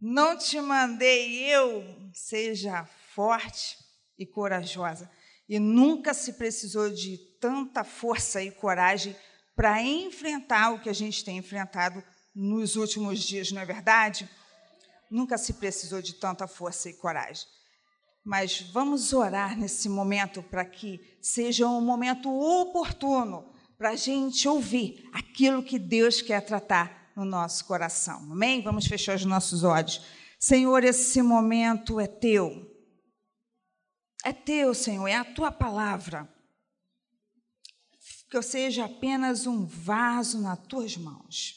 Não te mandei eu, seja forte e corajosa. E nunca se precisou de tanta força e coragem para enfrentar o que a gente tem enfrentado nos últimos dias, não é verdade? Nunca se precisou de tanta força e coragem. Mas vamos orar nesse momento para que seja um momento oportuno para a gente ouvir aquilo que Deus quer tratar no nosso coração. Amém? Vamos fechar os nossos olhos. Senhor, esse momento é teu. É teu, Senhor, é a tua palavra. Que eu seja apenas um vaso nas tuas mãos.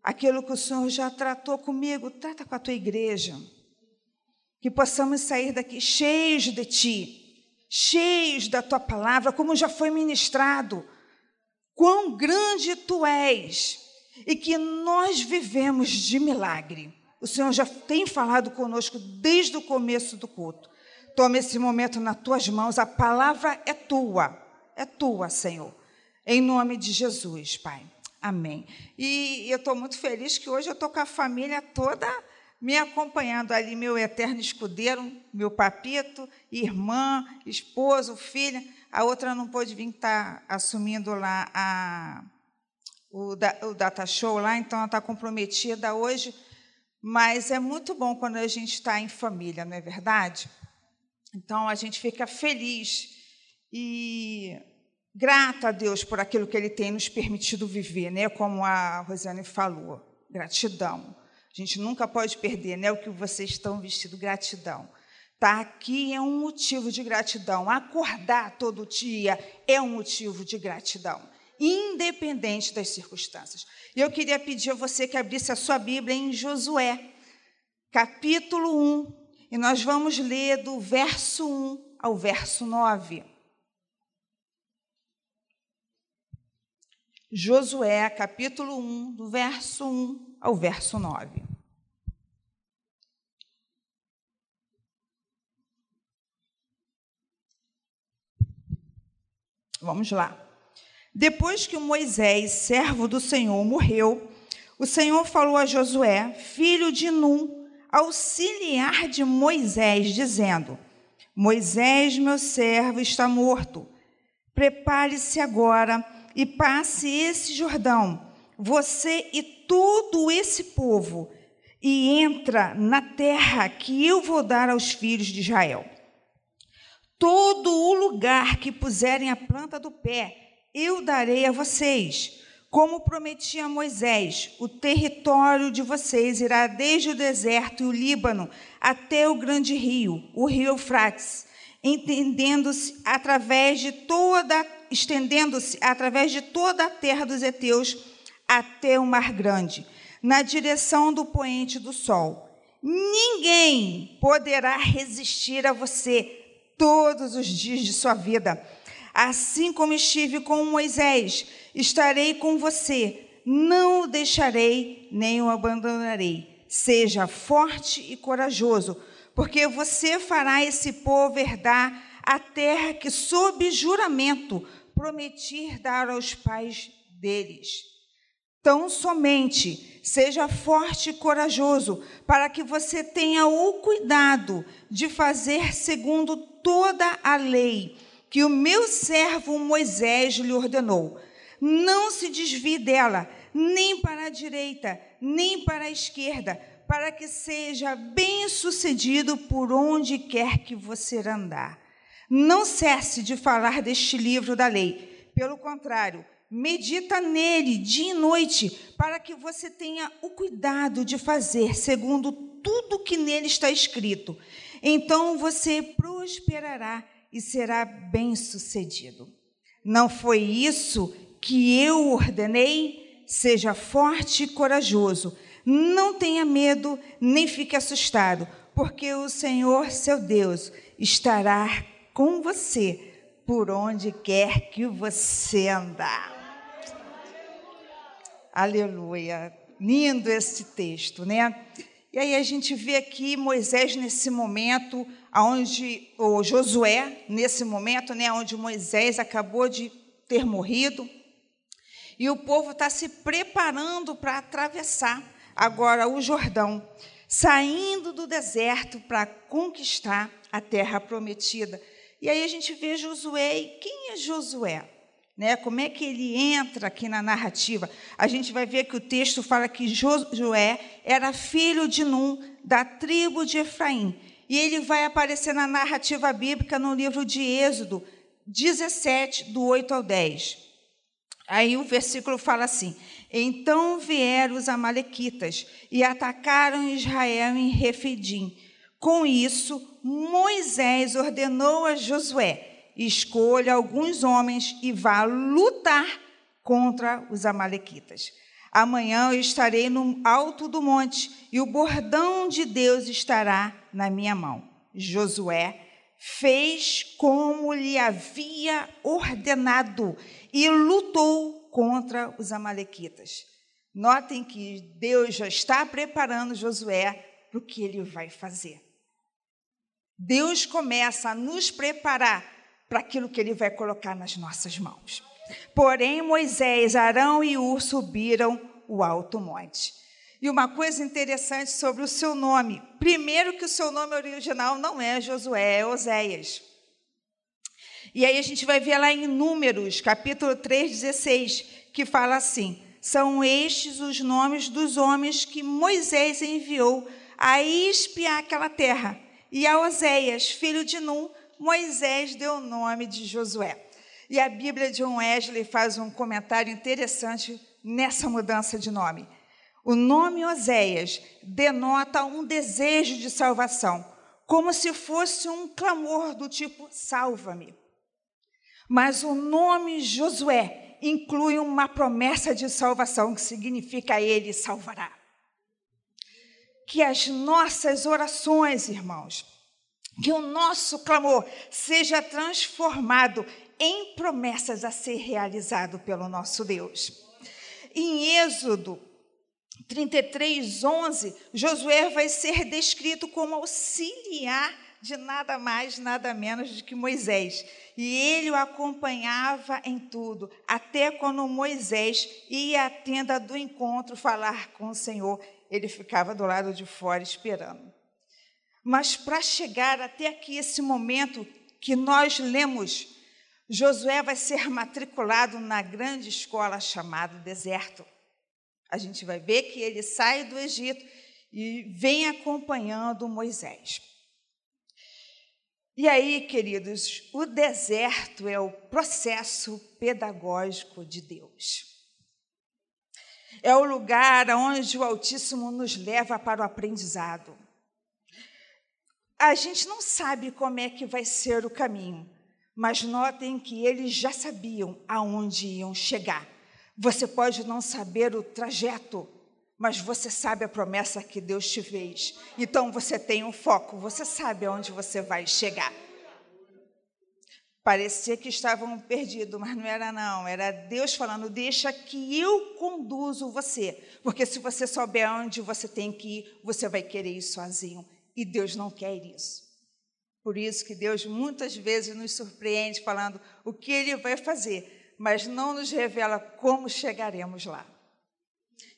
Aquilo que o Senhor já tratou comigo, trata com a tua igreja. Que possamos sair daqui cheios de ti, cheios da tua palavra, como já foi ministrado. Quão grande tu és e que nós vivemos de milagre. O Senhor já tem falado conosco desde o começo do culto. Toma esse momento nas tuas mãos, a palavra é tua, é tua, Senhor. Em nome de Jesus, Pai. Amém. E eu estou muito feliz que hoje eu estou com a família toda me acompanhando ali, meu eterno escudeiro, meu papito, irmã, esposo, filha. A outra não pôde vir estar tá assumindo lá a, o, o data show lá, então ela está comprometida hoje. Mas é muito bom quando a gente está em família, não é verdade? Então a gente fica feliz e grata a Deus por aquilo que Ele tem nos permitido viver, né? Como a Rosiane falou, gratidão. A gente nunca pode perder, né? O que vocês estão vestindo, gratidão. Tá aqui é um motivo de gratidão. Acordar todo dia é um motivo de gratidão, independente das circunstâncias. E eu queria pedir a você que abrisse a sua Bíblia em Josué, capítulo 1, e nós vamos ler do verso 1 ao verso 9. Josué, capítulo 1, do verso 1 ao verso 9. Vamos lá. Depois que Moisés, servo do Senhor, morreu, o Senhor falou a Josué, filho de Num, auxiliar de Moisés, dizendo: Moisés, meu servo, está morto. Prepare-se agora e passe esse Jordão, você e todo esse povo, e entra na terra que eu vou dar aos filhos de Israel. Todo o lugar que puserem a planta do pé, eu darei a vocês como prometi a Moisés, o território de vocês irá desde o deserto e o Líbano até o grande rio, o rio Eufrates, entendendo-se através de toda estendendo-se através de toda a terra dos heteus até o mar grande, na direção do poente do sol. Ninguém poderá resistir a você todos os dias de sua vida. Assim como estive com Moisés, estarei com você, não o deixarei nem o abandonarei. Seja forte e corajoso, porque você fará esse povo herdar a terra que, sob juramento, prometi dar aos pais deles. Tão somente seja forte e corajoso, para que você tenha o cuidado de fazer segundo toda a lei que o meu servo Moisés lhe ordenou não se desvie dela, nem para a direita, nem para a esquerda, para que seja bem-sucedido por onde quer que você andar. Não cesse de falar deste livro da lei. Pelo contrário, medita nele dia e noite, para que você tenha o cuidado de fazer segundo tudo que nele está escrito. Então você prosperará e será bem-sucedido. Não foi isso que eu ordenei, seja forte e corajoso. Não tenha medo, nem fique assustado, porque o Senhor, seu Deus, estará com você por onde quer que você andar. Aleluia. Lindo esse texto, né? E aí a gente vê aqui Moisés nesse momento, onde o Josué nesse momento, né, onde Moisés acabou de ter morrido, e o povo está se preparando para atravessar agora o Jordão. saindo do deserto para conquistar a terra prometida. E aí a gente vê Josué, e quem é Josué? Né? Como é que ele entra aqui na narrativa? A gente vai ver que o texto fala que Josué era filho de Num, da tribo de Efraim. E ele vai aparecer na narrativa bíblica no livro de Êxodo 17, do 8 ao 10. Aí o versículo fala assim: Então vieram os Amalequitas e atacaram Israel em Refidim. Com isso, Moisés ordenou a Josué: escolha alguns homens e vá lutar contra os Amalequitas. Amanhã eu estarei no alto do monte e o bordão de Deus estará na minha mão. Josué fez como lhe havia ordenado e lutou contra os Amalequitas. Notem que Deus já está preparando Josué para o que ele vai fazer. Deus começa a nos preparar para aquilo que ele vai colocar nas nossas mãos. Porém, Moisés, Arão e Ur subiram o alto monte. E uma coisa interessante sobre o seu nome. Primeiro que o seu nome original não é Josué, é Oséias. E aí a gente vai ver lá em Números, capítulo 3, 16, que fala assim: São estes os nomes dos homens que Moisés enviou a espiar aquela terra. E a Oséias, filho de Num, Moisés deu o nome de Josué. E a Bíblia de John Wesley faz um comentário interessante nessa mudança de nome. O nome Oséias denota um desejo de salvação, como se fosse um clamor do tipo: salva-me. Mas o nome Josué inclui uma promessa de salvação, que significa ele salvará. Que as nossas orações, irmãos, que o nosso clamor seja transformado em promessas a ser realizado pelo nosso Deus. Em Êxodo 33, 11, Josué vai ser descrito como auxiliar de nada mais, nada menos do que Moisés. E ele o acompanhava em tudo, até quando Moisés ia à tenda do encontro falar com o Senhor, ele ficava do lado de fora esperando. Mas para chegar até aqui, esse momento que nós lemos, Josué vai ser matriculado na grande escola chamada Deserto. A gente vai ver que ele sai do Egito e vem acompanhando Moisés. E aí, queridos, o deserto é o processo pedagógico de Deus. É o lugar onde o Altíssimo nos leva para o aprendizado a gente não sabe como é que vai ser o caminho, mas notem que eles já sabiam aonde iam chegar. Você pode não saber o trajeto, mas você sabe a promessa que Deus te fez. Então você tem um foco, você sabe aonde você vai chegar. Parecia que estavam perdidos, mas não era não. Era Deus falando: deixa que eu conduzo você. Porque se você souber onde você tem que ir, você vai querer ir sozinho. E Deus não quer isso. Por isso que Deus muitas vezes nos surpreende falando o que ele vai fazer, mas não nos revela como chegaremos lá.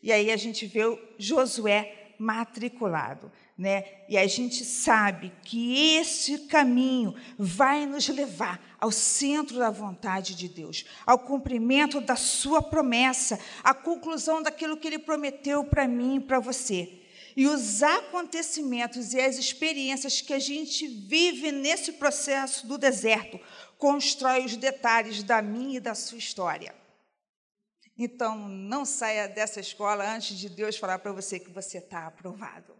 E aí a gente vê o Josué matriculado, né? E a gente sabe que esse caminho vai nos levar ao centro da vontade de Deus, ao cumprimento da sua promessa, à conclusão daquilo que ele prometeu para mim e para você. E os acontecimentos e as experiências que a gente vive nesse processo do deserto constrói os detalhes da minha e da sua história. Então, não saia dessa escola antes de Deus falar para você que você está aprovado.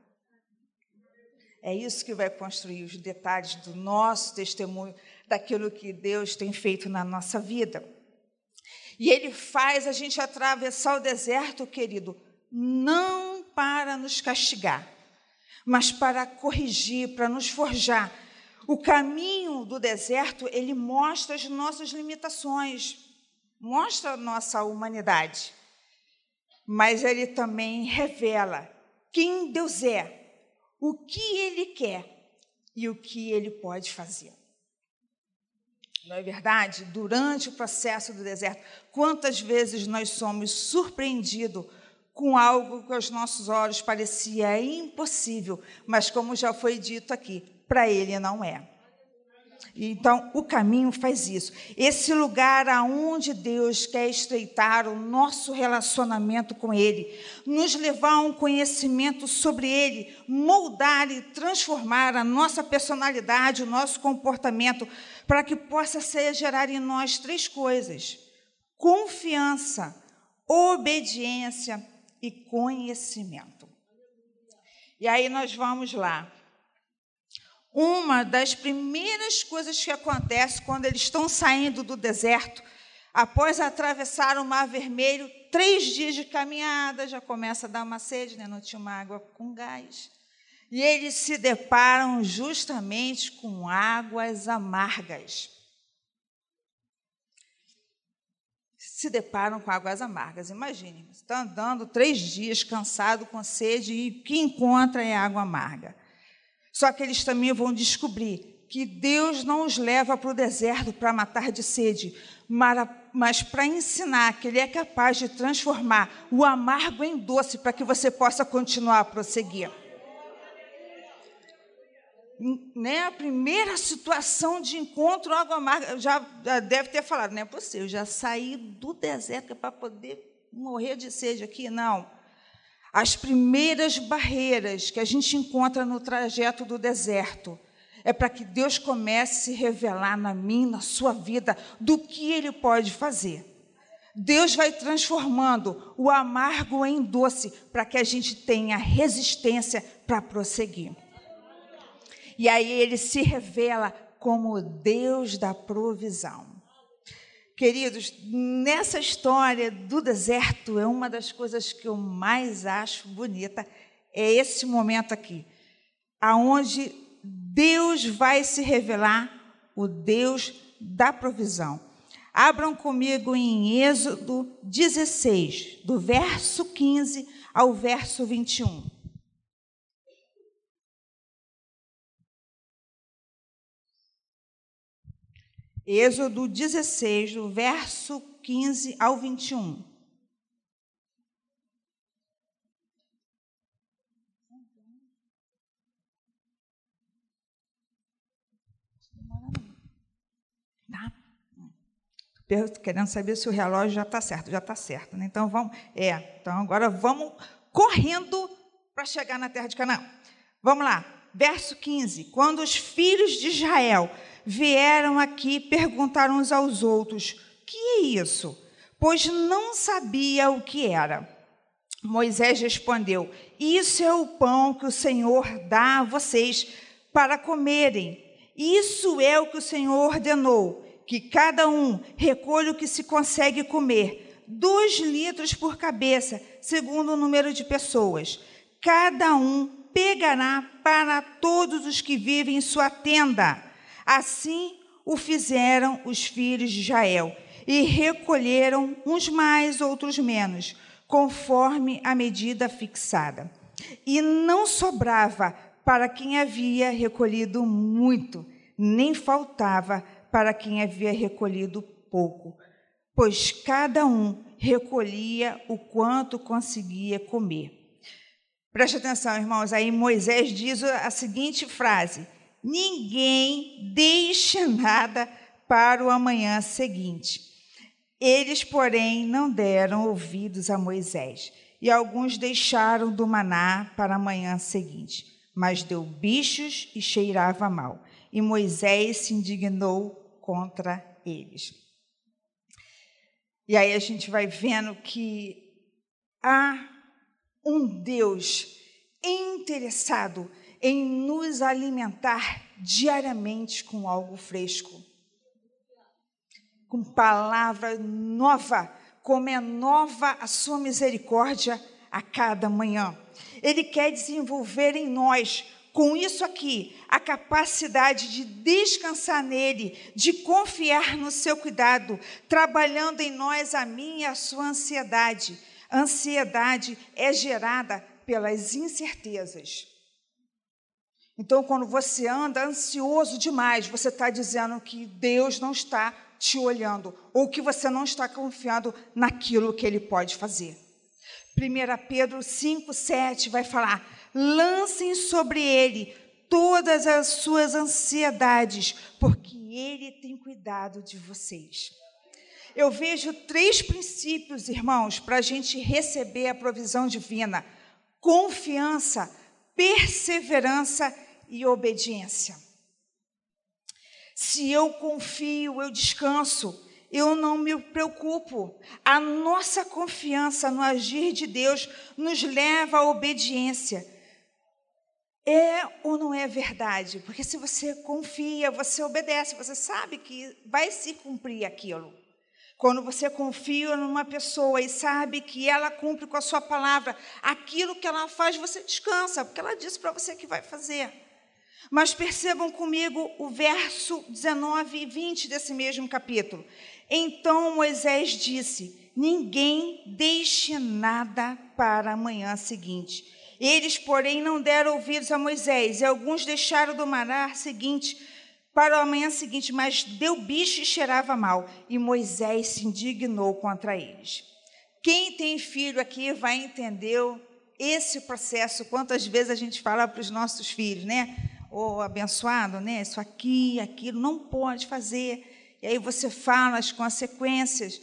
É isso que vai construir os detalhes do nosso testemunho, daquilo que Deus tem feito na nossa vida. E Ele faz a gente atravessar o deserto, querido, não para nos castigar, mas para corrigir, para nos forjar. O caminho do deserto, ele mostra as nossas limitações, mostra a nossa humanidade, mas ele também revela quem Deus é, o que ele quer e o que ele pode fazer. Não é verdade? Durante o processo do deserto, quantas vezes nós somos surpreendidos com algo que aos nossos olhos parecia impossível, mas como já foi dito aqui, para ele não é. Então, o caminho faz isso. Esse lugar aonde Deus quer estreitar o nosso relacionamento com Ele, nos levar a um conhecimento sobre Ele, moldar e transformar a nossa personalidade, o nosso comportamento, para que possa ser gerar em nós três coisas: confiança, obediência e conhecimento. E aí nós vamos lá. Uma das primeiras coisas que acontece quando eles estão saindo do deserto, após atravessar o Mar Vermelho, três dias de caminhada, já começa a dar uma sede, né? não tinha uma água com gás. E eles se deparam justamente com águas amargas. Se deparam com águas amargas. Imagine, você está andando três dias cansado, com sede, e o que encontra é água amarga. Só que eles também vão descobrir que Deus não os leva para o deserto para matar de sede, mas para ensinar que Ele é capaz de transformar o amargo em doce para que você possa continuar a prosseguir né, a primeira situação de encontro água amarga, já, deve ter falado, não é possível, já saí do deserto para poder morrer de sede aqui. Não. As primeiras barreiras que a gente encontra no trajeto do deserto é para que Deus comece a se revelar na mim, na sua vida, do que Ele pode fazer. Deus vai transformando o amargo em doce para que a gente tenha resistência para prosseguir. E aí ele se revela como o Deus da provisão. Queridos, nessa história do deserto, é uma das coisas que eu mais acho bonita, é esse momento aqui, aonde Deus vai se revelar, o Deus da provisão. Abram comigo em Êxodo 16, do verso 15 ao verso 21. Êxodo 16, do verso 15 ao 21. Tá? Querendo saber se o relógio já está certo. Já está certo, né? Então vamos. É, então agora vamos correndo para chegar na terra de Canaã. Vamos lá. Verso 15. Quando os filhos de Israel vieram aqui perguntaram uns aos outros: Que é isso? Pois não sabia o que era. Moisés respondeu: Isso é o pão que o Senhor dá a vocês para comerem. Isso é o que o Senhor ordenou: que cada um recolha o que se consegue comer, dois litros por cabeça, segundo o número de pessoas. Cada um pegará para todos os que vivem em sua tenda Assim o fizeram os filhos de Israel, e recolheram uns mais, outros menos, conforme a medida fixada. E não sobrava para quem havia recolhido muito, nem faltava para quem havia recolhido pouco, pois cada um recolhia o quanto conseguia comer. Preste atenção, irmãos, aí Moisés diz a seguinte frase: ninguém deixa nada para o amanhã seguinte. Eles, porém, não deram ouvidos a Moisés, e alguns deixaram do maná para a manhã seguinte, mas deu bichos e cheirava mal. E Moisés se indignou contra eles. E aí a gente vai vendo que há um Deus interessado em nos alimentar diariamente com algo fresco, com palavra nova, como é nova a sua misericórdia a cada manhã. Ele quer desenvolver em nós, com isso aqui, a capacidade de descansar nele, de confiar no seu cuidado, trabalhando em nós a minha e a sua ansiedade. Ansiedade é gerada pelas incertezas. Então, quando você anda ansioso demais, você está dizendo que Deus não está te olhando, ou que você não está confiando naquilo que Ele pode fazer. 1 Pedro 5, 7 vai falar: lancem sobre ele todas as suas ansiedades, porque ele tem cuidado de vocês. Eu vejo três princípios, irmãos, para a gente receber a provisão divina: confiança, perseverança e obediência. Se eu confio, eu descanso, eu não me preocupo. A nossa confiança no agir de Deus nos leva à obediência. É ou não é verdade? Porque se você confia, você obedece, você sabe que vai se cumprir aquilo. Quando você confia numa pessoa e sabe que ela cumpre com a sua palavra, aquilo que ela faz, você descansa, porque ela disse para você que vai fazer. Mas percebam comigo o verso 19 e 20 desse mesmo capítulo. Então Moisés disse: Ninguém deixe nada para a manhã seguinte. Eles, porém, não deram ouvidos a Moisés, e alguns deixaram do manar seguinte para a manhã seguinte, mas deu bicho e cheirava mal, e Moisés se indignou contra eles. Quem tem filho aqui vai entender esse processo, quantas vezes a gente fala para os nossos filhos, né? Oh, abençoado, né? Isso aqui, aquilo, não pode fazer. E aí você fala as consequências.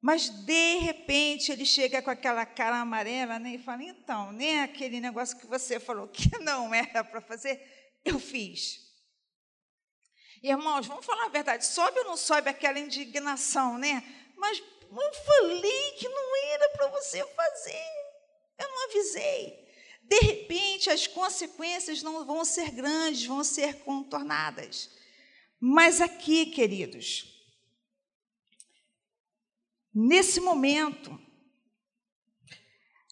Mas, de repente, ele chega com aquela cara amarela né, e fala: então, né, aquele negócio que você falou que não era para fazer, eu fiz. Irmãos, vamos falar a verdade: sobe ou não sobe aquela indignação, né? Mas eu falei que não era para você fazer, eu não avisei. De repente, as consequências não vão ser grandes, vão ser contornadas. Mas aqui, queridos, Nesse momento,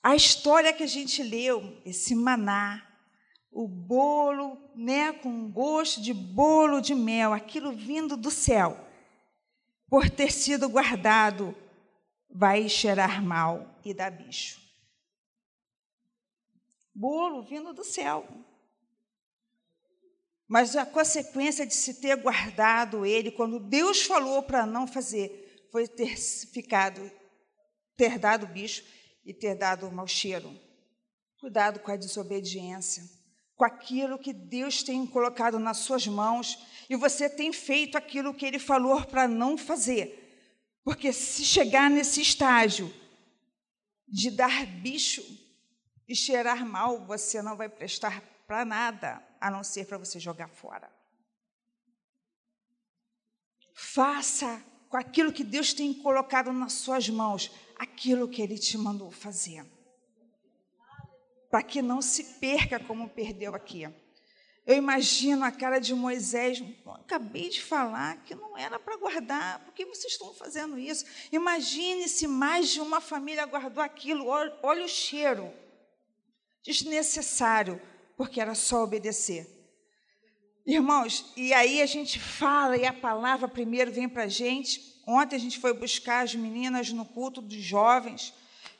a história que a gente leu, esse maná, o bolo, né, com gosto de bolo de mel, aquilo vindo do céu, por ter sido guardado, vai cheirar mal e dar bicho. Bolo vindo do céu. Mas a consequência de se ter guardado ele, quando Deus falou para não fazer, foi ter ficado, ter dado bicho e ter dado mau cheiro. Cuidado com a desobediência, com aquilo que Deus tem colocado nas suas mãos e você tem feito aquilo que Ele falou para não fazer. Porque se chegar nesse estágio de dar bicho e cheirar mal, você não vai prestar para nada, a não ser para você jogar fora. Faça com aquilo que Deus tem colocado nas suas mãos, aquilo que Ele te mandou fazer. Para que não se perca como perdeu aqui. Eu imagino a cara de Moisés, acabei de falar que não era para guardar, por que vocês estão fazendo isso? Imagine se mais de uma família guardou aquilo, olha, olha o cheiro. Desnecessário, porque era só obedecer. Irmãos, e aí a gente fala e a palavra primeiro vem para a gente. Ontem a gente foi buscar as meninas no culto dos jovens.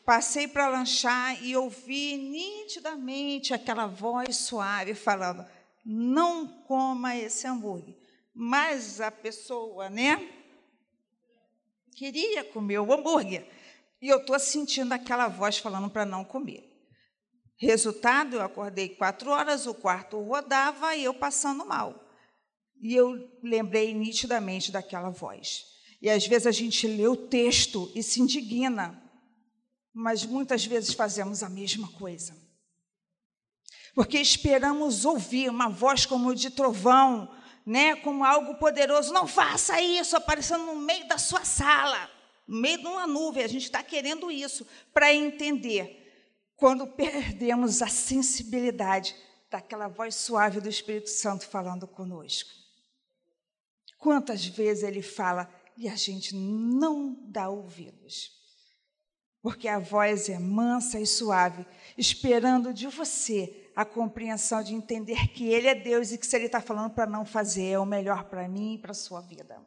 Passei para lanchar e ouvi nitidamente aquela voz suave falando: não coma esse hambúrguer. Mas a pessoa, né, queria comer o hambúrguer. E eu estou sentindo aquela voz falando para não comer. Resultado, eu acordei quatro horas, o quarto rodava e eu passando mal. E eu lembrei nitidamente daquela voz. E às vezes a gente lê o texto e se indigna, mas muitas vezes fazemos a mesma coisa. Porque esperamos ouvir uma voz como de trovão, né, como algo poderoso. Não faça isso, aparecendo no meio da sua sala, no meio de uma nuvem. A gente está querendo isso para entender quando perdemos a sensibilidade daquela voz suave do Espírito Santo falando conosco. Quantas vezes ele fala e a gente não dá ouvidos? Porque a voz é mansa e suave, esperando de você a compreensão de entender que Ele é Deus e que se Ele está falando para não fazer, é o melhor para mim e para a sua vida.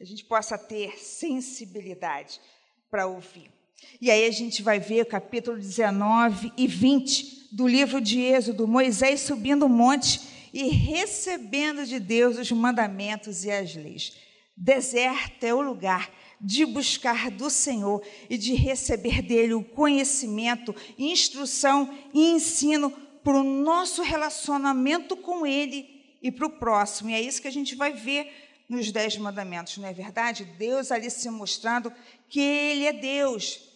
A gente possa ter sensibilidade para ouvir. E aí a gente vai ver capítulo 19 e 20 do livro de Êxodo, Moisés subindo o monte e recebendo de Deus os mandamentos e as leis. Deserto é o lugar, de buscar do Senhor e de receber dele o conhecimento, instrução e ensino para o nosso relacionamento com ele e para o próximo. E é isso que a gente vai ver nos Dez Mandamentos, não é verdade? Deus ali se mostrando que Ele é Deus.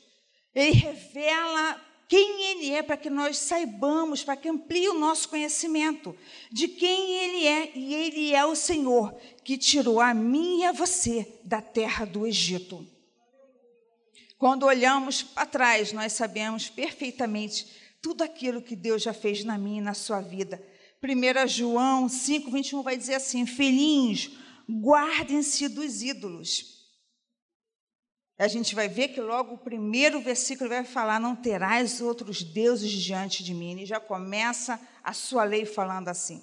Ele revela quem Ele é para que nós saibamos, para que amplie o nosso conhecimento de quem Ele é. E Ele é o Senhor que tirou a mim e a você da terra do Egito. Quando olhamos para trás, nós sabemos perfeitamente tudo aquilo que Deus já fez na minha e na sua vida. 1 João 5, 21 vai dizer assim: Filhinhos, guardem-se dos ídolos. A gente vai ver que logo o primeiro versículo vai falar: Não terás outros deuses diante de mim. E já começa a sua lei falando assim.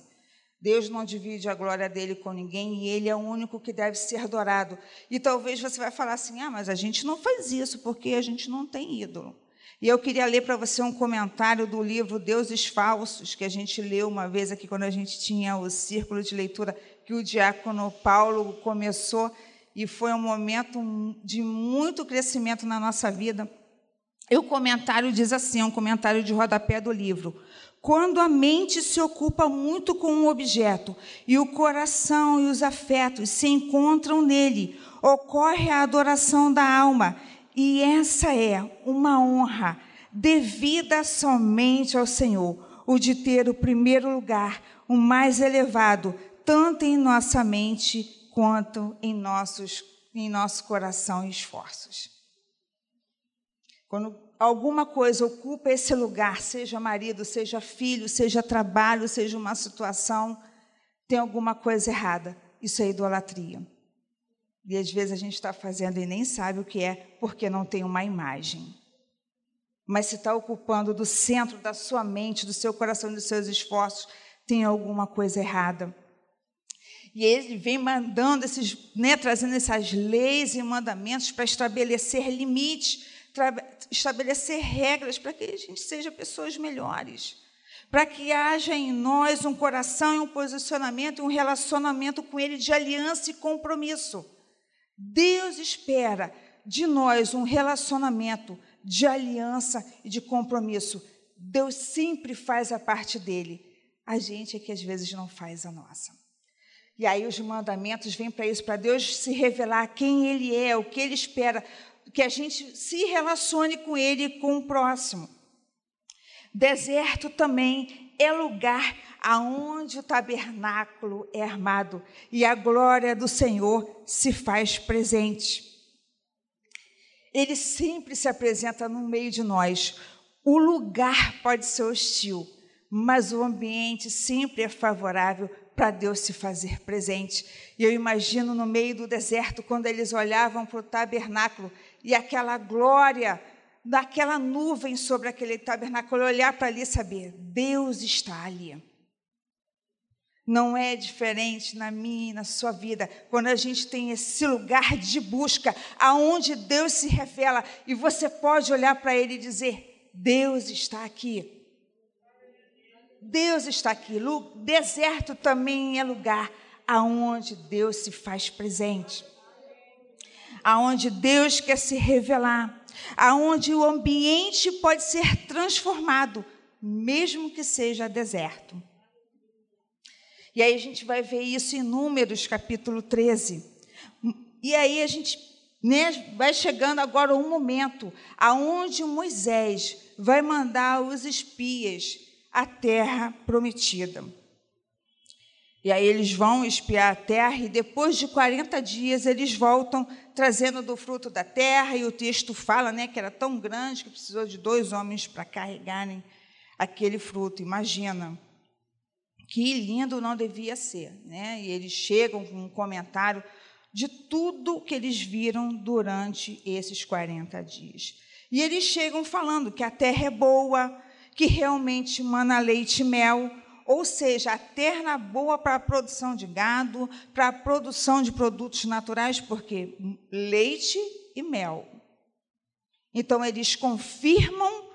Deus não divide a glória dele com ninguém e ele é o único que deve ser adorado. E talvez você vai falar assim: ah, mas a gente não faz isso porque a gente não tem ídolo. E eu queria ler para você um comentário do livro Deuses Falsos, que a gente leu uma vez aqui quando a gente tinha o círculo de leitura que o diácono Paulo começou e foi um momento de muito crescimento na nossa vida. E o comentário diz assim, é um comentário de rodapé do livro. Quando a mente se ocupa muito com um objeto e o coração e os afetos se encontram nele, ocorre a adoração da alma, e essa é uma honra devida somente ao Senhor, o de ter o primeiro lugar, o mais elevado, tanto em nossa mente quanto em, nossos, em nosso coração e esforços. Quando alguma coisa ocupa esse lugar, seja marido, seja filho, seja trabalho, seja uma situação, tem alguma coisa errada. Isso é idolatria. E às vezes a gente está fazendo e nem sabe o que é, porque não tem uma imagem. Mas se está ocupando do centro da sua mente, do seu coração, dos seus esforços, tem alguma coisa errada. E ele vem mandando esses, né, trazendo essas leis e mandamentos para estabelecer limites, estabelecer regras para que a gente seja pessoas melhores. Para que haja em nós um coração e um posicionamento, um relacionamento com Ele de aliança e compromisso. Deus espera de nós um relacionamento de aliança e de compromisso. Deus sempre faz a parte dele. A gente é que às vezes não faz a nossa. E aí os mandamentos vêm para isso, para Deus se revelar quem Ele é, o que Ele espera, que a gente se relacione com Ele e com o próximo. Deserto também é lugar aonde o tabernáculo é armado e a glória do Senhor se faz presente. Ele sempre se apresenta no meio de nós. O lugar pode ser hostil, mas o ambiente sempre é favorável para Deus se fazer presente. E eu imagino no meio do deserto, quando eles olhavam para o tabernáculo e aquela glória daquela nuvem sobre aquele tabernáculo, olhar para ali e saber: Deus está ali. Não é diferente na minha e na sua vida, quando a gente tem esse lugar de busca, aonde Deus se revela, e você pode olhar para Ele e dizer: Deus está aqui. Deus está aqui. Deserto também é lugar aonde Deus se faz presente. Aonde Deus quer se revelar, aonde o ambiente pode ser transformado, mesmo que seja deserto. E aí a gente vai ver isso em Números, capítulo 13. E aí a gente né, vai chegando agora um momento aonde Moisés vai mandar os espias a terra prometida. E aí eles vão espiar a terra e depois de 40 dias eles voltam trazendo do fruto da terra e o texto fala, né, que era tão grande que precisou de dois homens para carregarem aquele fruto. Imagina. Que lindo não devia ser, né? E eles chegam com um comentário de tudo que eles viram durante esses 40 dias. E eles chegam falando que a terra é boa, que realmente mana leite e mel, ou seja, a terra boa para a produção de gado, para a produção de produtos naturais, porque leite e mel. Então, eles confirmam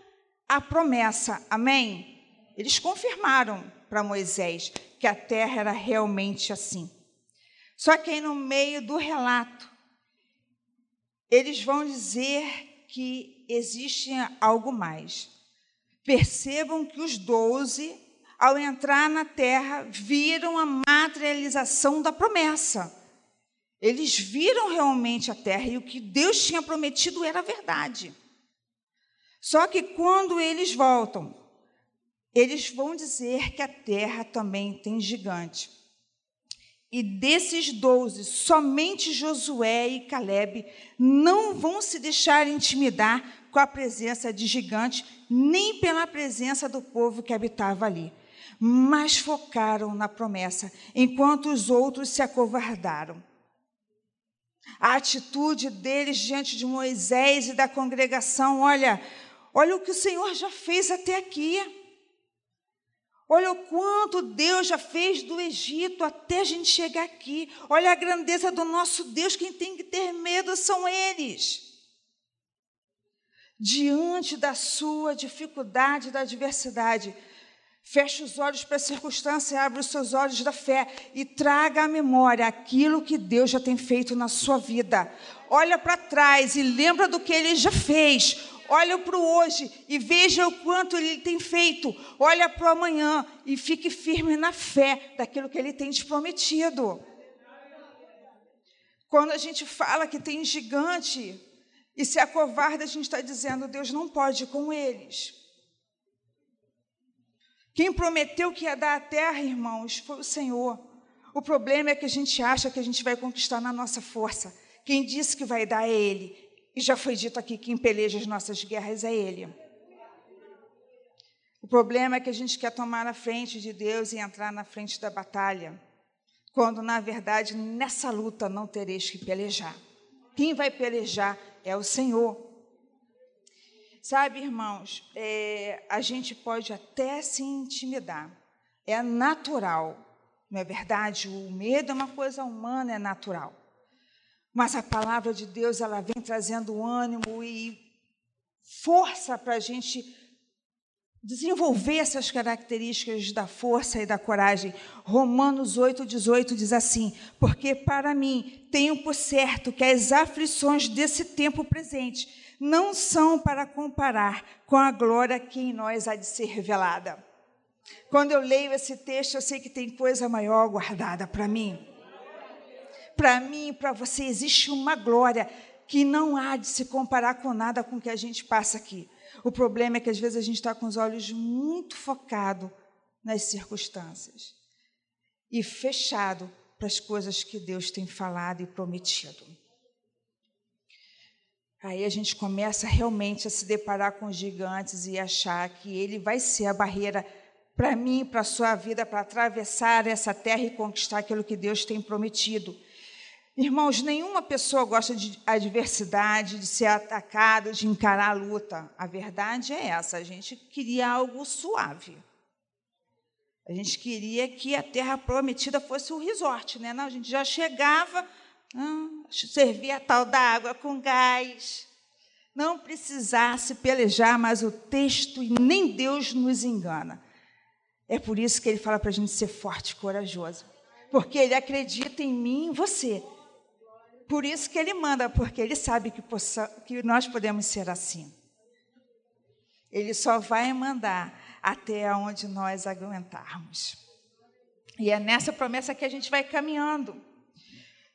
a promessa, amém? Eles confirmaram para Moisés que a terra era realmente assim. Só que aí, no meio do relato, eles vão dizer que existe algo mais. Percebam que os doze, ao entrar na terra, viram a materialização da promessa. Eles viram realmente a terra e o que Deus tinha prometido era verdade. Só que quando eles voltam, eles vão dizer que a terra também tem gigante. E desses doze, somente Josué e Caleb não vão se deixar intimidar com a presença de gigantes, nem pela presença do povo que habitava ali, mas focaram na promessa, enquanto os outros se acovardaram. A atitude deles diante de Moisés e da congregação, olha, olha o que o Senhor já fez até aqui. Olha o quanto Deus já fez do Egito até a gente chegar aqui. Olha a grandeza do nosso Deus. Quem tem que ter medo são eles diante da sua dificuldade, da adversidade. Feche os olhos para a circunstância, abre os seus olhos da fé e traga à memória aquilo que Deus já tem feito na sua vida. Olha para trás e lembra do que ele já fez. Olha para o hoje e veja o quanto ele tem feito. Olha para o amanhã e fique firme na fé daquilo que ele tem te prometido. Quando a gente fala que tem gigante, e se acovarda, a gente está dizendo, Deus não pode com eles. Quem prometeu que ia dar a terra, irmãos, foi o Senhor. O problema é que a gente acha que a gente vai conquistar na nossa força. Quem disse que vai dar é Ele. E já foi dito aqui que quem peleja as nossas guerras é Ele. O problema é que a gente quer tomar na frente de Deus e entrar na frente da batalha, quando, na verdade, nessa luta não tereis que pelejar. Quem vai pelejar é o Senhor. Sabe, irmãos, é, a gente pode até se intimidar, é natural, não é verdade? O medo é uma coisa humana, é natural. Mas a palavra de Deus, ela vem trazendo ânimo e força para a gente desenvolver essas características da força e da coragem. Romanos 8, 18 diz assim: Porque para mim tenho por certo que as aflições desse tempo presente não são para comparar com a glória que em nós há de ser revelada. Quando eu leio esse texto, eu sei que tem coisa maior guardada para mim. Para mim e para você existe uma glória que não há de se comparar com nada com que a gente passa aqui. O problema é que às vezes a gente está com os olhos muito focados nas circunstâncias e fechado para as coisas que Deus tem falado e prometido. Aí a gente começa realmente a se deparar com os gigantes e achar que ele vai ser a barreira para mim, para a sua vida, para atravessar essa terra e conquistar aquilo que Deus tem prometido. Irmãos, nenhuma pessoa gosta de adversidade, de ser atacada, de encarar a luta. A verdade é essa: a gente queria algo suave. A gente queria que a terra prometida fosse o resort, né? Não, a gente já chegava, hum, servia a tal da água com gás, não precisasse pelejar, mas o texto e nem Deus nos engana. É por isso que ele fala para a gente ser forte e corajoso, porque ele acredita em mim e em você. Por isso que ele manda, porque ele sabe que, possa, que nós podemos ser assim. Ele só vai mandar até onde nós aguentarmos. E é nessa promessa que a gente vai caminhando.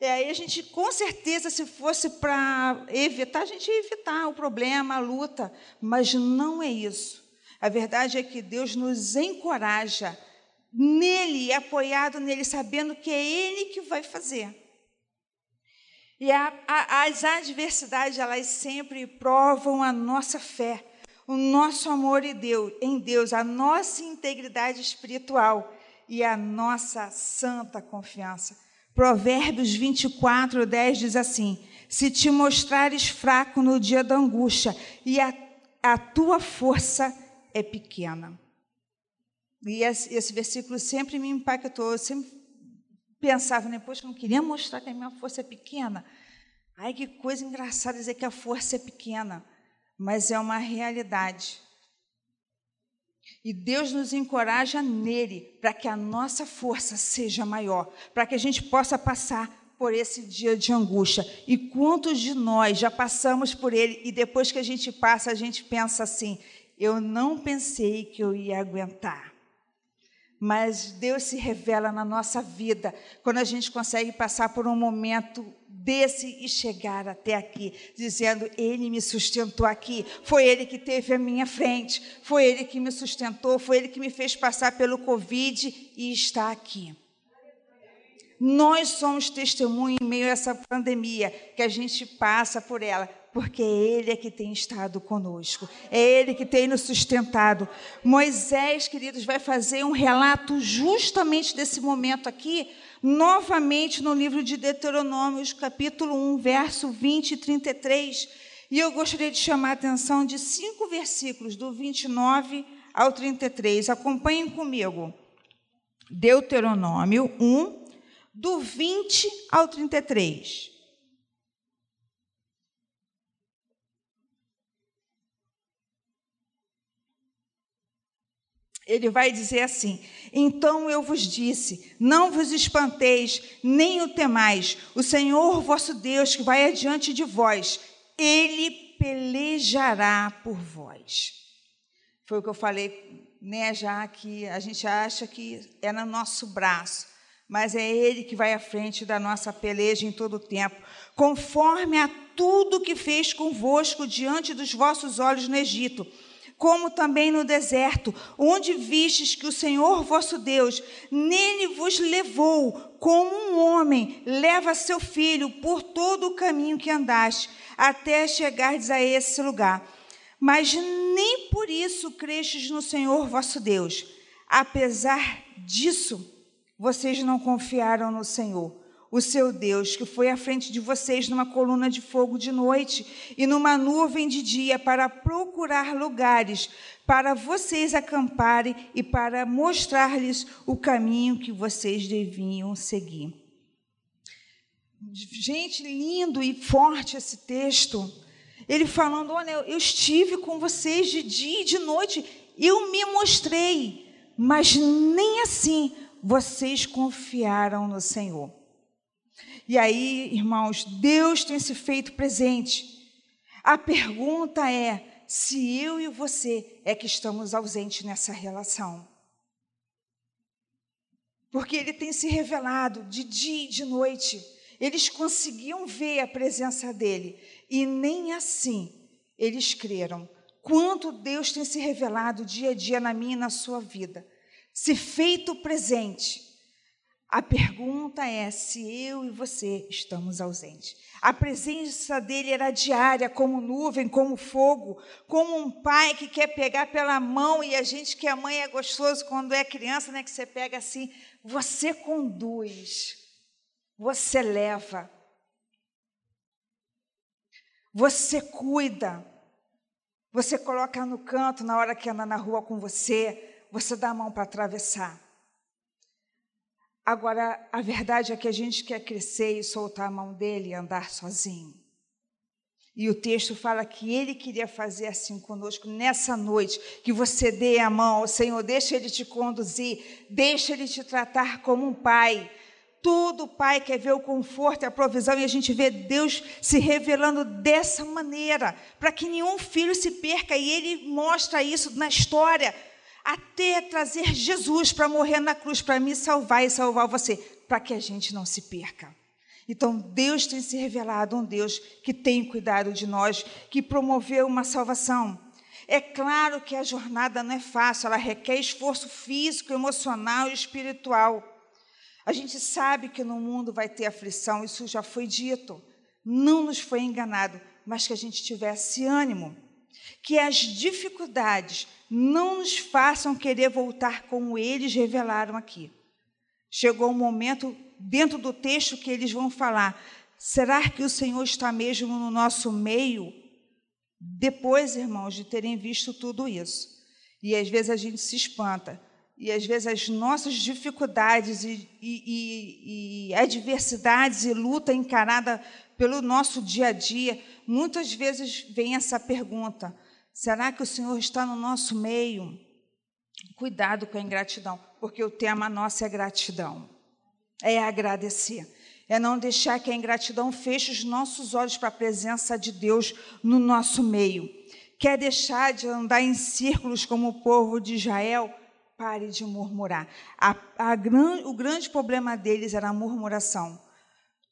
E aí a gente, com certeza, se fosse para evitar, a gente ia evitar o problema, a luta, mas não é isso. A verdade é que Deus nos encoraja nele, apoiado nele, sabendo que é Ele que vai fazer. E a, a, as adversidades, elas sempre provam a nossa fé, o nosso amor em Deus, em Deus, a nossa integridade espiritual e a nossa santa confiança. Provérbios 24, 10 diz assim: Se te mostrares fraco no dia da angústia e a, a tua força é pequena. E esse, esse versículo sempre me impactou, sempre pensava, né, poxa, eu não queria mostrar que a minha força é pequena. Ai, que coisa engraçada dizer que a força é pequena, mas é uma realidade. E Deus nos encoraja nele para que a nossa força seja maior, para que a gente possa passar por esse dia de angústia. E quantos de nós já passamos por ele e depois que a gente passa, a gente pensa assim: eu não pensei que eu ia aguentar. Mas Deus se revela na nossa vida quando a gente consegue passar por um momento desse e chegar até aqui, dizendo: Ele me sustentou aqui, foi Ele que teve à minha frente, foi Ele que me sustentou, foi Ele que me fez passar pelo Covid e está aqui. Nós somos testemunho em meio a essa pandemia, que a gente passa por ela, porque Ele é que tem estado conosco, é Ele que tem nos sustentado. Moisés, queridos, vai fazer um relato justamente desse momento aqui, novamente no livro de Deuteronômios, capítulo 1, verso 20 e 33. E eu gostaria de chamar a atenção de cinco versículos, do 29 ao 33. Acompanhem comigo. Deuteronômio 1, do 20 ao 33. Ele vai dizer assim: Então eu vos disse: Não vos espanteis, nem o temais. O Senhor vosso Deus, que vai adiante de vós, ele pelejará por vós. Foi o que eu falei, né, já que a gente acha que é no nosso braço mas é Ele que vai à frente da nossa peleja em todo o tempo, conforme a tudo que fez convosco diante dos vossos olhos no Egito, como também no deserto, onde vistes que o Senhor vosso Deus nele vos levou, como um homem leva seu filho por todo o caminho que andaste, até chegardes a esse lugar. Mas nem por isso crestes no Senhor vosso Deus. Apesar disso, vocês não confiaram no Senhor, o seu Deus, que foi à frente de vocês numa coluna de fogo de noite e numa nuvem de dia para procurar lugares para vocês acamparem e para mostrar-lhes o caminho que vocês deviam seguir. Gente, lindo e forte esse texto. Ele falando: Olha, eu estive com vocês de dia e de noite, eu me mostrei, mas nem assim vocês confiaram no Senhor. E aí, irmãos, Deus tem se feito presente. A pergunta é se eu e você é que estamos ausentes nessa relação. Porque ele tem se revelado de dia e de noite. Eles conseguiam ver a presença dele e nem assim eles creram. Quanto Deus tem se revelado dia a dia na minha e na sua vida se feito presente. A pergunta é se eu e você estamos ausentes. A presença dele era diária, como nuvem, como fogo, como um pai que quer pegar pela mão e a gente que a mãe é gostoso quando é criança, né, que você pega assim, você conduz. Você leva. Você cuida. Você coloca no canto na hora que anda na rua com você você dá a mão para atravessar. Agora, a verdade é que a gente quer crescer e soltar a mão dele e andar sozinho. E o texto fala que ele queria fazer assim conosco nessa noite, que você dê a mão ao Senhor, deixa ele te conduzir, deixa ele te tratar como um pai. Todo pai quer ver o conforto e a provisão, e a gente vê Deus se revelando dessa maneira, para que nenhum filho se perca, e ele mostra isso na história até trazer Jesus para morrer na cruz, para me salvar e salvar você, para que a gente não se perca. Então, Deus tem se revelado um Deus que tem cuidado de nós, que promoveu uma salvação. É claro que a jornada não é fácil, ela requer esforço físico, emocional e espiritual. A gente sabe que no mundo vai ter aflição, isso já foi dito. Não nos foi enganado, mas que a gente tivesse ânimo. Que as dificuldades não nos façam querer voltar como eles revelaram aqui. Chegou um momento dentro do texto que eles vão falar: será que o Senhor está mesmo no nosso meio? Depois, irmãos, de terem visto tudo isso. E às vezes a gente se espanta. E às vezes as nossas dificuldades e, e, e, e adversidades e luta encarada pelo nosso dia a dia, muitas vezes vem essa pergunta: Será que o Senhor está no nosso meio? Cuidado com a ingratidão, porque o tema nosso é gratidão, é agradecer. É não deixar que a ingratidão feche os nossos olhos para a presença de Deus no nosso meio. Quer deixar de andar em círculos como o povo de Israel? Pare de murmurar. A, a, o grande problema deles era a murmuração.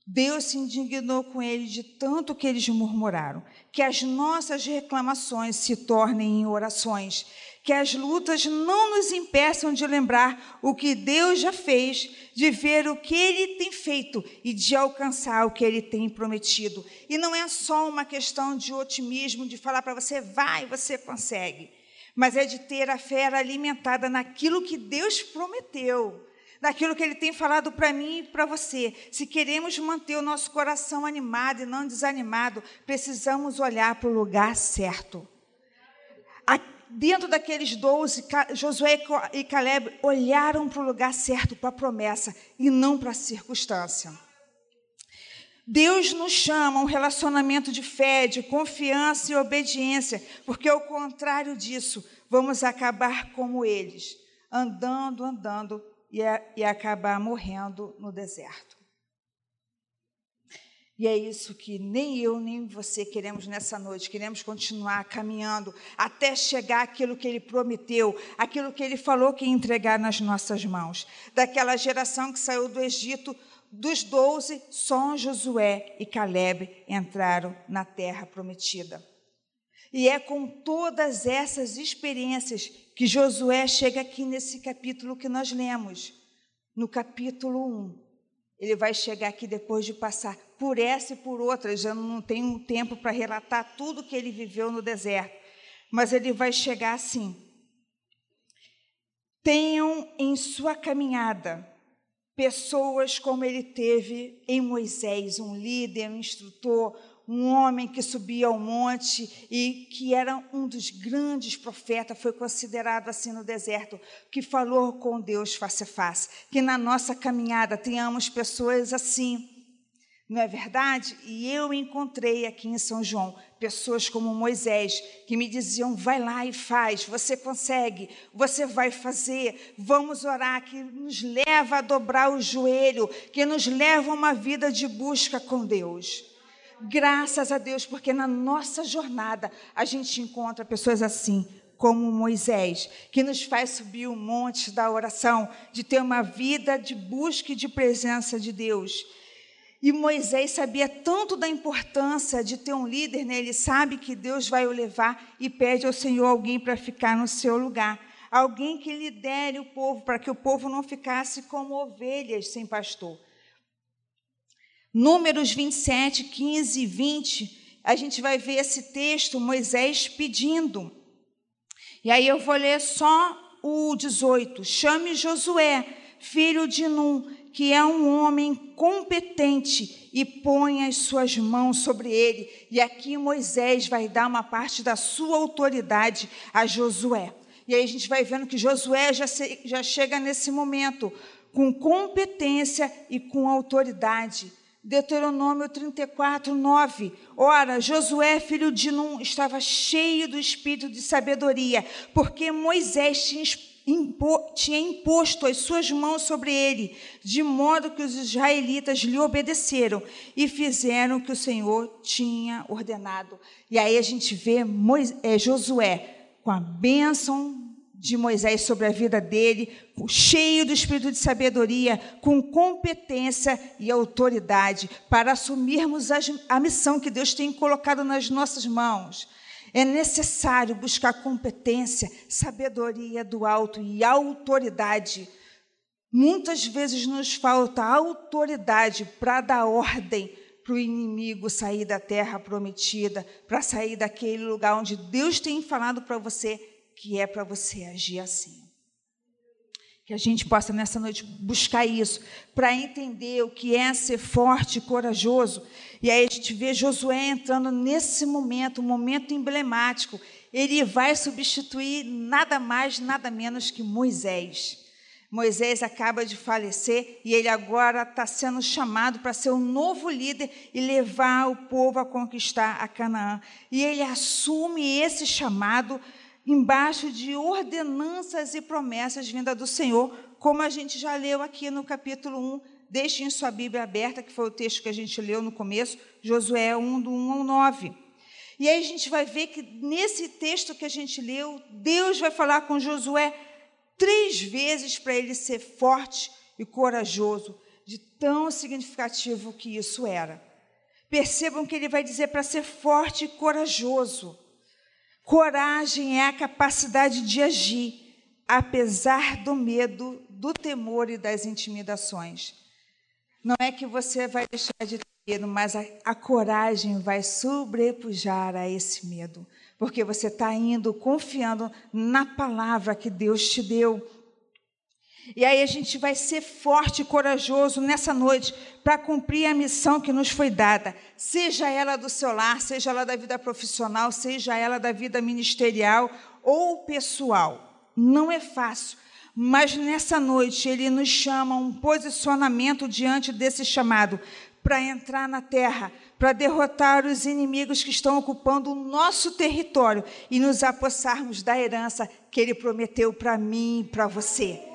Deus se indignou com eles de tanto que eles murmuraram. Que as nossas reclamações se tornem em orações. Que as lutas não nos impeçam de lembrar o que Deus já fez, de ver o que Ele tem feito e de alcançar o que Ele tem prometido. E não é só uma questão de otimismo, de falar para você, vai, você consegue. Mas é de ter a fé alimentada naquilo que Deus prometeu daquilo que Ele tem falado para mim e para você. Se queremos manter o nosso coração animado e não desanimado, precisamos olhar para o lugar certo. Dentro daqueles doze, Josué e Caleb olharam para o lugar certo, para a promessa, e não para a circunstância. Deus nos chama a um relacionamento de fé, de confiança e obediência, porque ao contrário disso, vamos acabar como eles, andando, andando e, e acabar morrendo no deserto. E é isso que nem eu nem você queremos nessa noite. Queremos continuar caminhando até chegar aquilo que ele prometeu, aquilo que ele falou que ia entregar nas nossas mãos. Daquela geração que saiu do Egito, dos doze, só Josué e Caleb entraram na terra prometida. E é com todas essas experiências que Josué chega aqui nesse capítulo que nós lemos, no capítulo 1. Ele vai chegar aqui depois de passar por essa e por outra, já não tenho tempo para relatar tudo que ele viveu no deserto, mas ele vai chegar assim. Tenham em sua caminhada pessoas como ele teve em Moisés, um líder, um instrutor, um homem que subia ao monte e que era um dos grandes profetas, foi considerado assim no deserto, que falou com Deus face a face. Que na nossa caminhada tenhamos pessoas assim. Não é verdade? E eu encontrei aqui em São João pessoas como Moisés, que me diziam: vai lá e faz, você consegue, você vai fazer, vamos orar, que nos leva a dobrar o joelho, que nos leva a uma vida de busca com Deus. Graças a Deus, porque na nossa jornada a gente encontra pessoas assim, como Moisés, que nos faz subir o monte da oração, de ter uma vida de busca e de presença de Deus. E Moisés sabia tanto da importância de ter um líder, né? ele sabe que Deus vai o levar e pede ao Senhor alguém para ficar no seu lugar. Alguém que lidere o povo, para que o povo não ficasse como ovelhas sem pastor. Números 27, 15 e 20, a gente vai ver esse texto, Moisés pedindo. E aí eu vou ler só o 18. Chame Josué, filho de Num, que é um homem competente, e ponha as suas mãos sobre ele. E aqui Moisés vai dar uma parte da sua autoridade a Josué. E aí a gente vai vendo que Josué já, se, já chega nesse momento com competência e com autoridade. Deuteronômio 34, 9. Ora, Josué, filho de Num, estava cheio do espírito de sabedoria, porque Moisés tinha, tinha imposto as suas mãos sobre ele, de modo que os israelitas lhe obedeceram e fizeram o que o Senhor tinha ordenado. E aí a gente vê Moisés, é, Josué com a bênção de Moisés sobre a vida dele, cheio do espírito de sabedoria, com competência e autoridade para assumirmos a missão que Deus tem colocado nas nossas mãos. É necessário buscar competência, sabedoria do alto e autoridade. Muitas vezes nos falta autoridade para dar ordem para o inimigo sair da terra prometida, para sair daquele lugar onde Deus tem falado para você que é para você agir assim. Que a gente possa nessa noite buscar isso, para entender o que é ser forte e corajoso. E aí a gente vê Josué entrando nesse momento, um momento emblemático. Ele vai substituir nada mais, nada menos que Moisés. Moisés acaba de falecer e ele agora está sendo chamado para ser o novo líder e levar o povo a conquistar a Canaã. E ele assume esse chamado embaixo de ordenanças e promessas vindas do Senhor, como a gente já leu aqui no capítulo 1 deixem sua Bíblia aberta, que foi o texto que a gente leu no começo, Josué 1, do 1 ao 9. E aí a gente vai ver que nesse texto que a gente leu, Deus vai falar com Josué três vezes para ele ser forte e corajoso, de tão significativo que isso era. Percebam que ele vai dizer para ser forte e corajoso. Coragem é a capacidade de agir, apesar do medo, do temor e das intimidações. Não é que você vai deixar de ter medo, mas a, a coragem vai sobrepujar a esse medo, porque você está indo confiando na palavra que Deus te deu. E aí a gente vai ser forte e corajoso nessa noite para cumprir a missão que nos foi dada, seja ela do seu lar, seja ela da vida profissional, seja ela da vida ministerial ou pessoal. Não é fácil, mas nessa noite ele nos chama a um posicionamento diante desse chamado para entrar na terra, para derrotar os inimigos que estão ocupando o nosso território e nos apossarmos da herança que ele prometeu para mim e para você.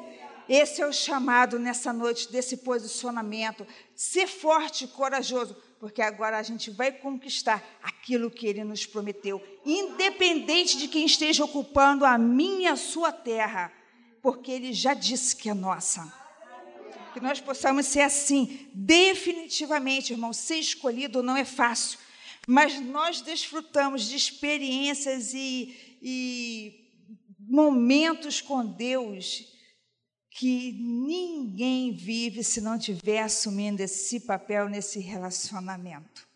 Esse é o chamado nessa noite desse posicionamento. Ser forte e corajoso, porque agora a gente vai conquistar aquilo que ele nos prometeu, independente de quem esteja ocupando a minha a sua terra, porque ele já disse que é nossa. Que nós possamos ser assim, definitivamente, irmão. Ser escolhido não é fácil, mas nós desfrutamos de experiências e, e momentos com Deus que ninguém vive se não tiver assumindo esse papel nesse relacionamento.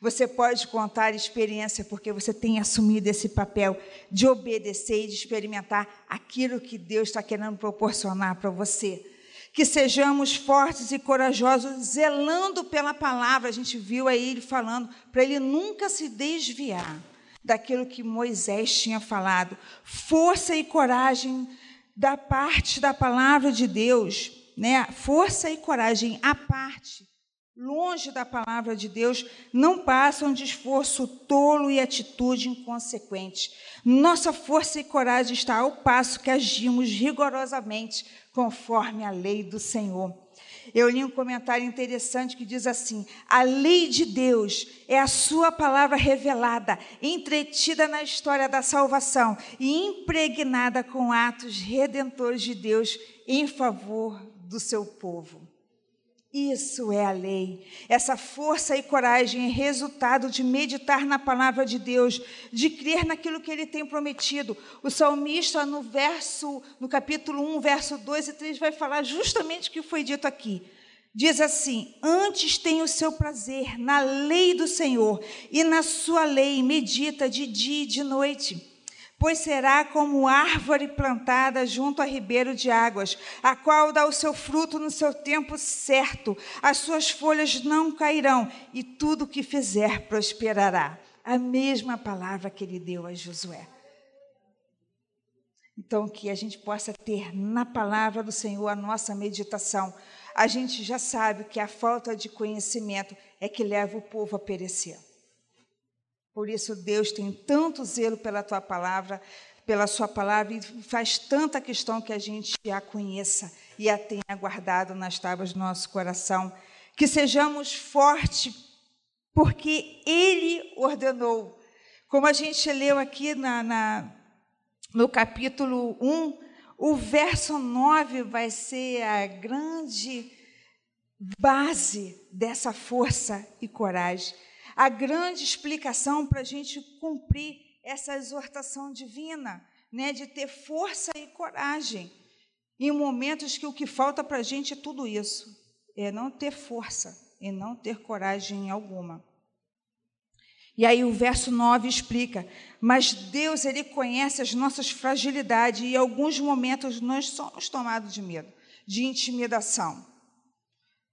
Você pode contar experiência porque você tem assumido esse papel de obedecer e de experimentar aquilo que Deus está querendo proporcionar para você. Que sejamos fortes e corajosos, zelando pela palavra. A gente viu aí ele falando, para ele nunca se desviar daquilo que Moisés tinha falado. Força e coragem da parte da palavra de Deus, né? Força e coragem à parte, longe da palavra de Deus, não passam de esforço tolo e atitude inconsequente. Nossa força e coragem está ao passo que agimos rigorosamente conforme a lei do Senhor. Eu li um comentário interessante que diz assim: a lei de Deus é a sua palavra revelada, entretida na história da salvação e impregnada com atos redentores de Deus em favor do seu povo. Isso é a lei. Essa força e coragem é resultado de meditar na palavra de Deus, de crer naquilo que ele tem prometido. O salmista, no verso, no capítulo 1, verso 2 e 3, vai falar justamente o que foi dito aqui. Diz assim: Antes tem o seu prazer na lei do Senhor, e na sua lei medita de dia e de noite pois será como árvore plantada junto a ribeiro de águas, a qual dá o seu fruto no seu tempo certo, as suas folhas não cairão, e tudo o que fizer prosperará. A mesma palavra que ele deu a Josué. Então, que a gente possa ter na palavra do Senhor a nossa meditação. A gente já sabe que a falta de conhecimento é que leva o povo a perecer. Por isso, Deus tem tanto zelo pela tua palavra, pela sua palavra, e faz tanta questão que a gente a conheça e a tenha guardado nas tábuas do nosso coração. Que sejamos fortes, porque Ele ordenou. Como a gente leu aqui na, na, no capítulo 1, o verso 9 vai ser a grande base dessa força e coragem a grande explicação para a gente cumprir essa exortação divina, né, de ter força e coragem. Em momentos que o que falta para a gente é tudo isso, é não ter força e não ter coragem alguma. E aí o verso 9 explica: Mas Deus, Ele conhece as nossas fragilidades e em alguns momentos nós somos tomados de medo, de intimidação.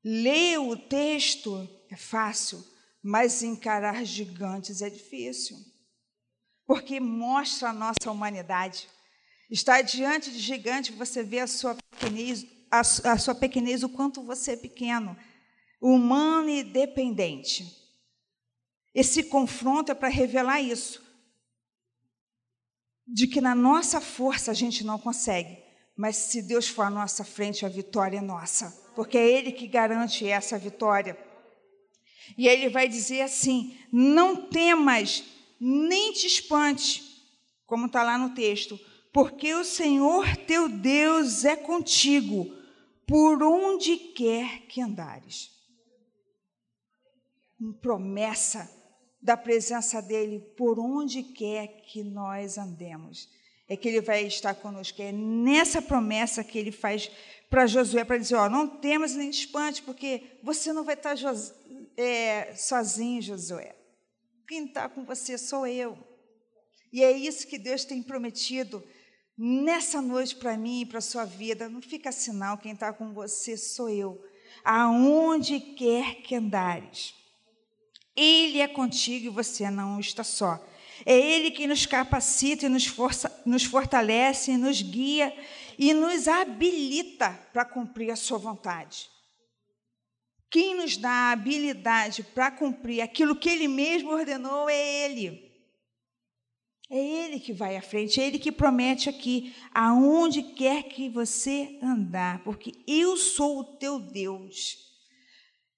Ler o texto é fácil, mas encarar gigantes é difícil, porque mostra a nossa humanidade. Estar diante de gigante, você vê a sua pequenez, a, a sua pequenez, o quanto você é pequeno, humano e dependente. Esse confronto é para revelar isso, de que na nossa força a gente não consegue, mas se Deus for à nossa frente, a vitória é nossa, porque é Ele que garante essa vitória. E ele vai dizer assim: não temas, nem te espante, como está lá no texto, porque o Senhor teu Deus é contigo, por onde quer que andares. Uma promessa da presença dele por onde quer que nós andemos. É que ele vai estar conosco. É nessa promessa que ele faz para Josué, para dizer: ó, não temas nem te espante, porque você não vai estar é, sozinho, Josué. Quem está com você sou eu. E é isso que Deus tem prometido nessa noite para mim e para a sua vida. Não fica sinal, quem está com você sou eu. Aonde quer que andares. Ele é contigo e você não está só. É Ele que nos capacita e nos, força, nos fortalece, nos guia e nos habilita para cumprir a Sua vontade. Quem nos dá a habilidade para cumprir aquilo que Ele mesmo ordenou é Ele. É Ele que vai à frente, é Ele que promete aqui, aonde quer que você andar, porque eu sou o teu Deus.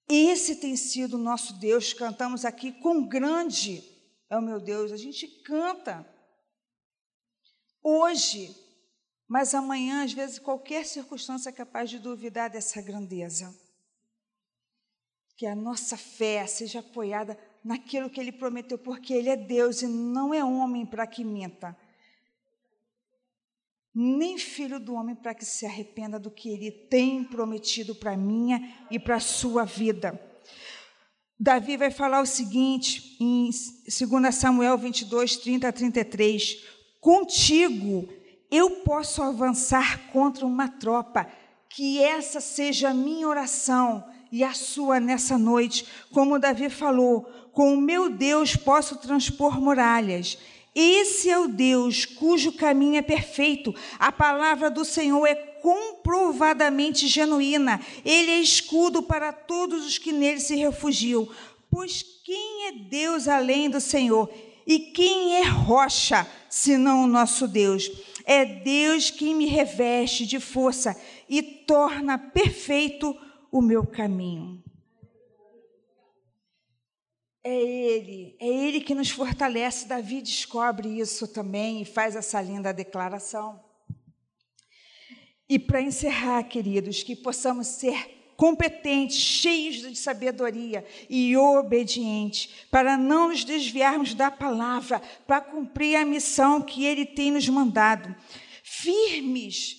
Esse tem sido o nosso Deus, cantamos aqui, com grande é o meu Deus. A gente canta hoje, mas amanhã, às vezes, qualquer circunstância é capaz de duvidar dessa grandeza que a nossa fé seja apoiada naquilo que ele prometeu, porque ele é Deus e não é homem para que minta. Nem filho do homem para que se arrependa do que ele tem prometido para minha e para a sua vida. Davi vai falar o seguinte em 2 Samuel 22, 30 a 33. Contigo eu posso avançar contra uma tropa, que essa seja a minha oração e a sua nessa noite. Como Davi falou, com o meu Deus posso transpor muralhas. Esse é o Deus cujo caminho é perfeito. A palavra do Senhor é comprovadamente genuína. Ele é escudo para todos os que nele se refugiam. Pois quem é Deus além do Senhor? E quem é rocha senão o nosso Deus? É Deus quem me reveste de força e torna perfeito o meu caminho. É Ele, é Ele que nos fortalece. Davi descobre isso também e faz essa linda declaração. E para encerrar, queridos, que possamos ser competentes, cheios de sabedoria e obedientes, para não nos desviarmos da palavra, para cumprir a missão que Ele tem nos mandado. Firmes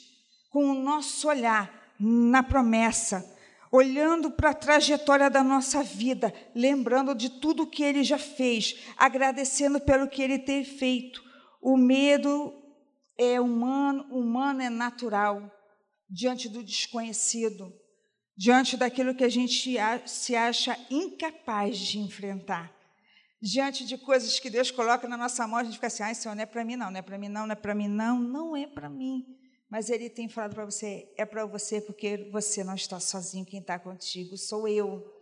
com o nosso olhar na promessa olhando para a trajetória da nossa vida, lembrando de tudo que ele já fez, agradecendo pelo que ele tem feito. O medo é humano, humano é natural diante do desconhecido, diante daquilo que a gente se acha incapaz de enfrentar. Diante de coisas que Deus coloca na nossa mão, a gente fica assim: ai, Senhor, não é para mim, não, não é para mim, não, não é para mim, não, não é para mim. Mas ele tem falado para você: é para você porque você não está sozinho, quem está contigo sou eu.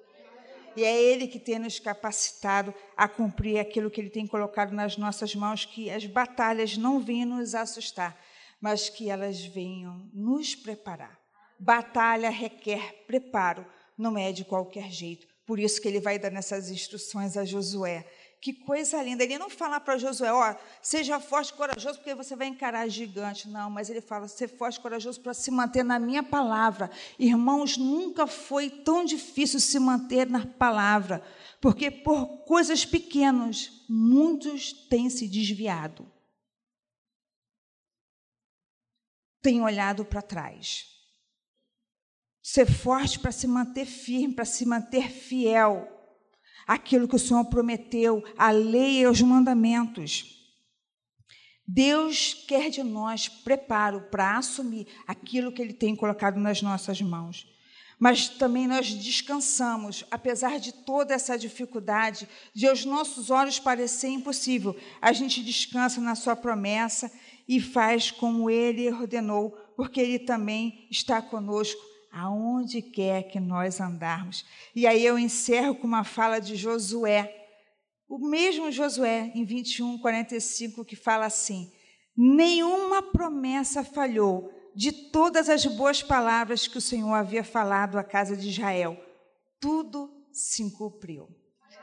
E é Ele que tem nos capacitado a cumprir aquilo que Ele tem colocado nas nossas mãos, que as batalhas não venham nos assustar, mas que elas venham nos preparar. Batalha requer preparo, não é de qualquer jeito. Por isso que Ele vai dando essas instruções a Josué. Que coisa linda. Ele não fala para Josué, ó, oh, seja forte e corajoso, porque você vai encarar gigante. Não, mas ele fala, ser forte e corajoso para se manter na minha palavra. Irmãos, nunca foi tão difícil se manter na palavra, porque por coisas pequenas, muitos têm se desviado. Têm olhado para trás. Ser forte para se manter firme, para se manter fiel aquilo que o Senhor prometeu, a lei e os mandamentos. Deus quer de nós preparo para assumir aquilo que Ele tem colocado nas nossas mãos. Mas também nós descansamos, apesar de toda essa dificuldade, de aos nossos olhos parecer impossível, a gente descansa na Sua promessa e faz como Ele ordenou, porque Ele também está conosco aonde quer que nós andarmos. E aí eu encerro com uma fala de Josué, o mesmo Josué, em 21, 45, que fala assim: Nenhuma promessa falhou de todas as boas palavras que o Senhor havia falado à casa de Israel. Tudo se cumpriu.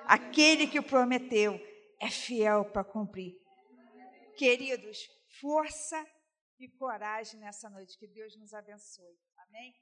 Aquele que prometeu é fiel para cumprir. Queridos, força e coragem nessa noite. Que Deus nos abençoe. Amém?